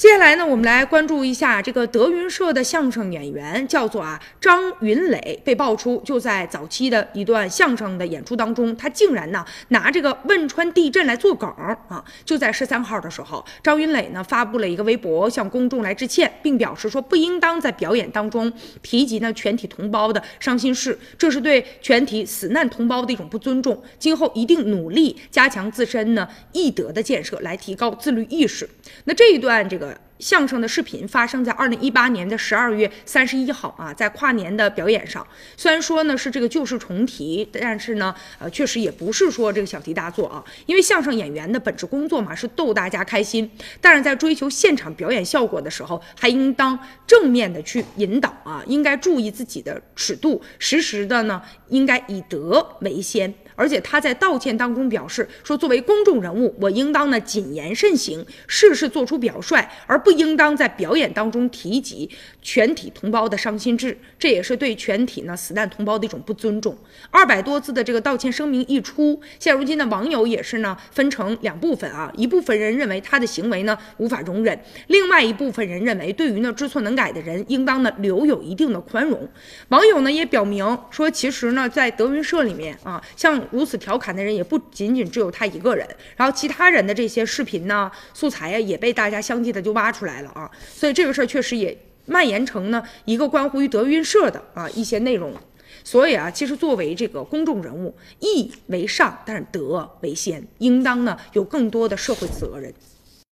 接下来呢，我们来关注一下这个德云社的相声演员，叫做啊张云磊，被爆出就在早期的一段相声的演出当中，他竟然呢拿这个汶川地震来做梗啊！就在十三号的时候，张云磊呢发布了一个微博，向公众来致歉，并表示说不应当在表演当中提及呢全体同胞的伤心事，这是对全体死难同胞的一种不尊重。今后一定努力加强自身呢艺德的建设，来提高自律意识。那这一段这个。相声的视频发生在二零一八年的十二月三十一号啊，在跨年的表演上。虽然说呢是这个旧事重提，但是呢，呃，确实也不是说这个小题大做啊。因为相声演员的本职工作嘛是逗大家开心，但是在追求现场表演效果的时候，还应当正面的去引导啊，应该注意自己的尺度，时时的呢应该以德为先。而且他在道歉当中表示说，作为公众人物，我应当呢谨言慎行，事事做出表率，而不不应当在表演当中提及全体同胞的伤心事，这也是对全体呢死难同胞的一种不尊重。二百多字的这个道歉声明一出，现如今的网友也是呢分成两部分啊，一部分人认为他的行为呢无法容忍，另外一部分人认为对于呢知错能改的人，应当呢留有一定的宽容。网友呢也表明说，其实呢在德云社里面啊，像。如此调侃的人也不仅仅只有他一个人，然后其他人的这些视频呢、素材呀，也被大家相继的就挖出出来了啊，所以这个事儿确实也蔓延成呢一个关乎于德云社的啊一些内容。所以啊，其实作为这个公众人物，义为上，但是德为先，应当呢有更多的社会责任。